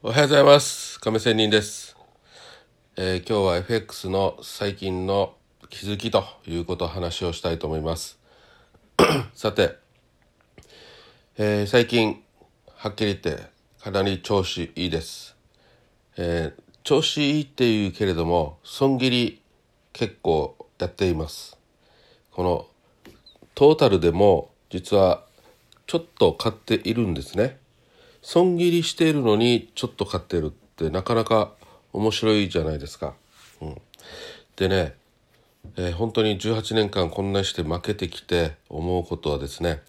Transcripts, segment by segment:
おはようございます。亀仙人です、えー、今日は FX の最近の気づきということを話をしたいと思います。さて、えー、最近はっきり言ってかなり調子いいです、えー、調子いいっていうけれども損切り結構やっています。このトータルでも実はちょっと買っているんですね。損切りしているのにちょっと買ってるってなかなか面白いじゃないですか。うん、でね、えー、本当に18年間こんなして負けてきて思うことはですね、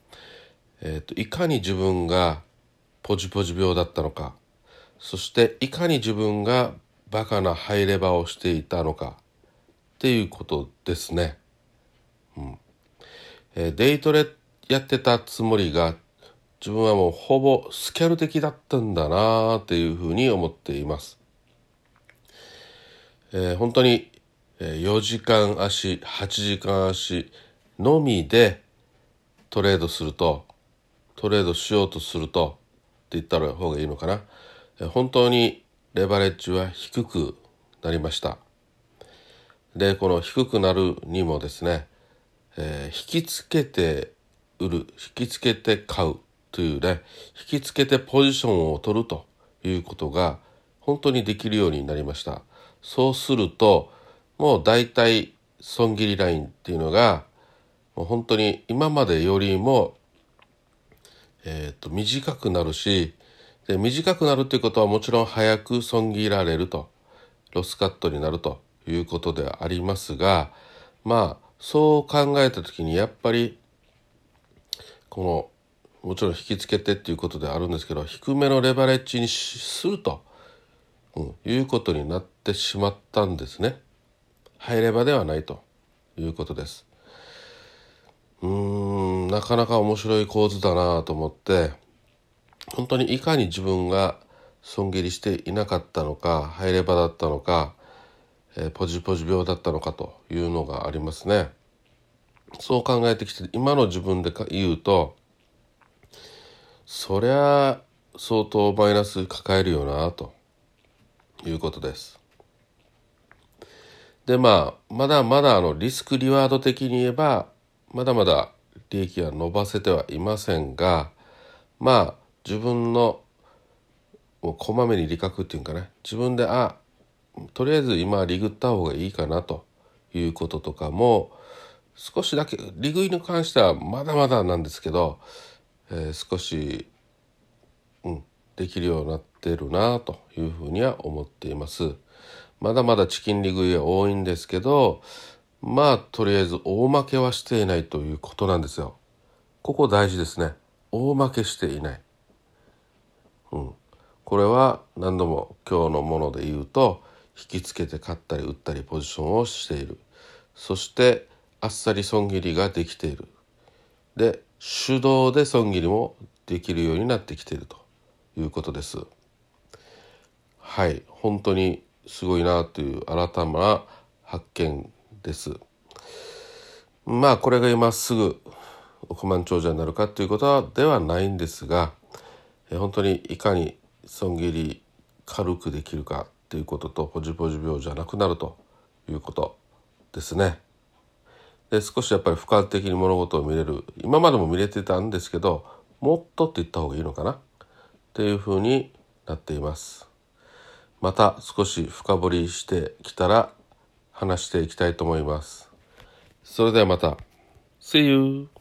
えーと、いかに自分がポジポジ病だったのかそしていかに自分がバカなハイレバーをしていたのかっていうことですね。うんえー、デイトレやってたつもりが自分はもうほぼスキャル的だったんだなっていうふうに思っています。えー、本当に4時間足8時間足のみでトレードするとトレードしようとするとって言った方がいいのかな本当にレバレッジは低くなりましたでこの低くなるにもですね、えー、引きつけて売る引きつけて買うというね引きつけてポジションを取るということが本当にできるようになりました。そうするともう大体損切りラインっていうのがもう本当に今までよりも、えーと、短くなるしで短くなるっていうことはもちろん早く損切られると。ロスカットになるということではありますがまあそう考えた時にやっぱりこのもちろん引きつけてっていうことであるんですけど低めのレバレッジにすると、うん、いうことになってしまったんですね。ハイレバではないということです。うーんなかなか面白い構図だなと思って本当にいかに自分が損切りしていなかったのかハイレバだったのか、えー、ポジポジ病だったのかというのがありますね。そう考えてきて今の自分で言うとそりゃ相当マイナス抱えるよなと。いうことです。でまあまだまだあのリスクリワード的に言えばまだまだ利益は伸ばせてはいませんがまあ自分のもうこまめに利確っていうかね自分であとりあえず今リグった方がいいかなと。いうこととかも少しだけ利食いに関してはまだまだなんですけどえー、少し、うん、できるようになってるなというふうには思っています。まだまだチキンリグイは多いんですけどまあとりあえず大負けはしていないということなんですよ。ここ大事ですね。大負けしていない。うん。これは何度も今日のもので言うと引きつけて勝ったり打ったりポジションをしている。そしてあっさり損切りができている。で手動で損切りもできるようになってきているということです。はい本当にすごいなという新たな発見です。まあこれが今すぐ億万長者になるかということはではないんですが本当にいかに損切り軽くできるかということとポジポジ病じゃなくなるということですね。で少しやっぱり俯瞰的に物事を見れる。今までも見れてたんですけどもっとって言った方がいいのかな？っていうふうになっています。また少し深掘りしてきたら話していきたいと思います。それではまた。See you!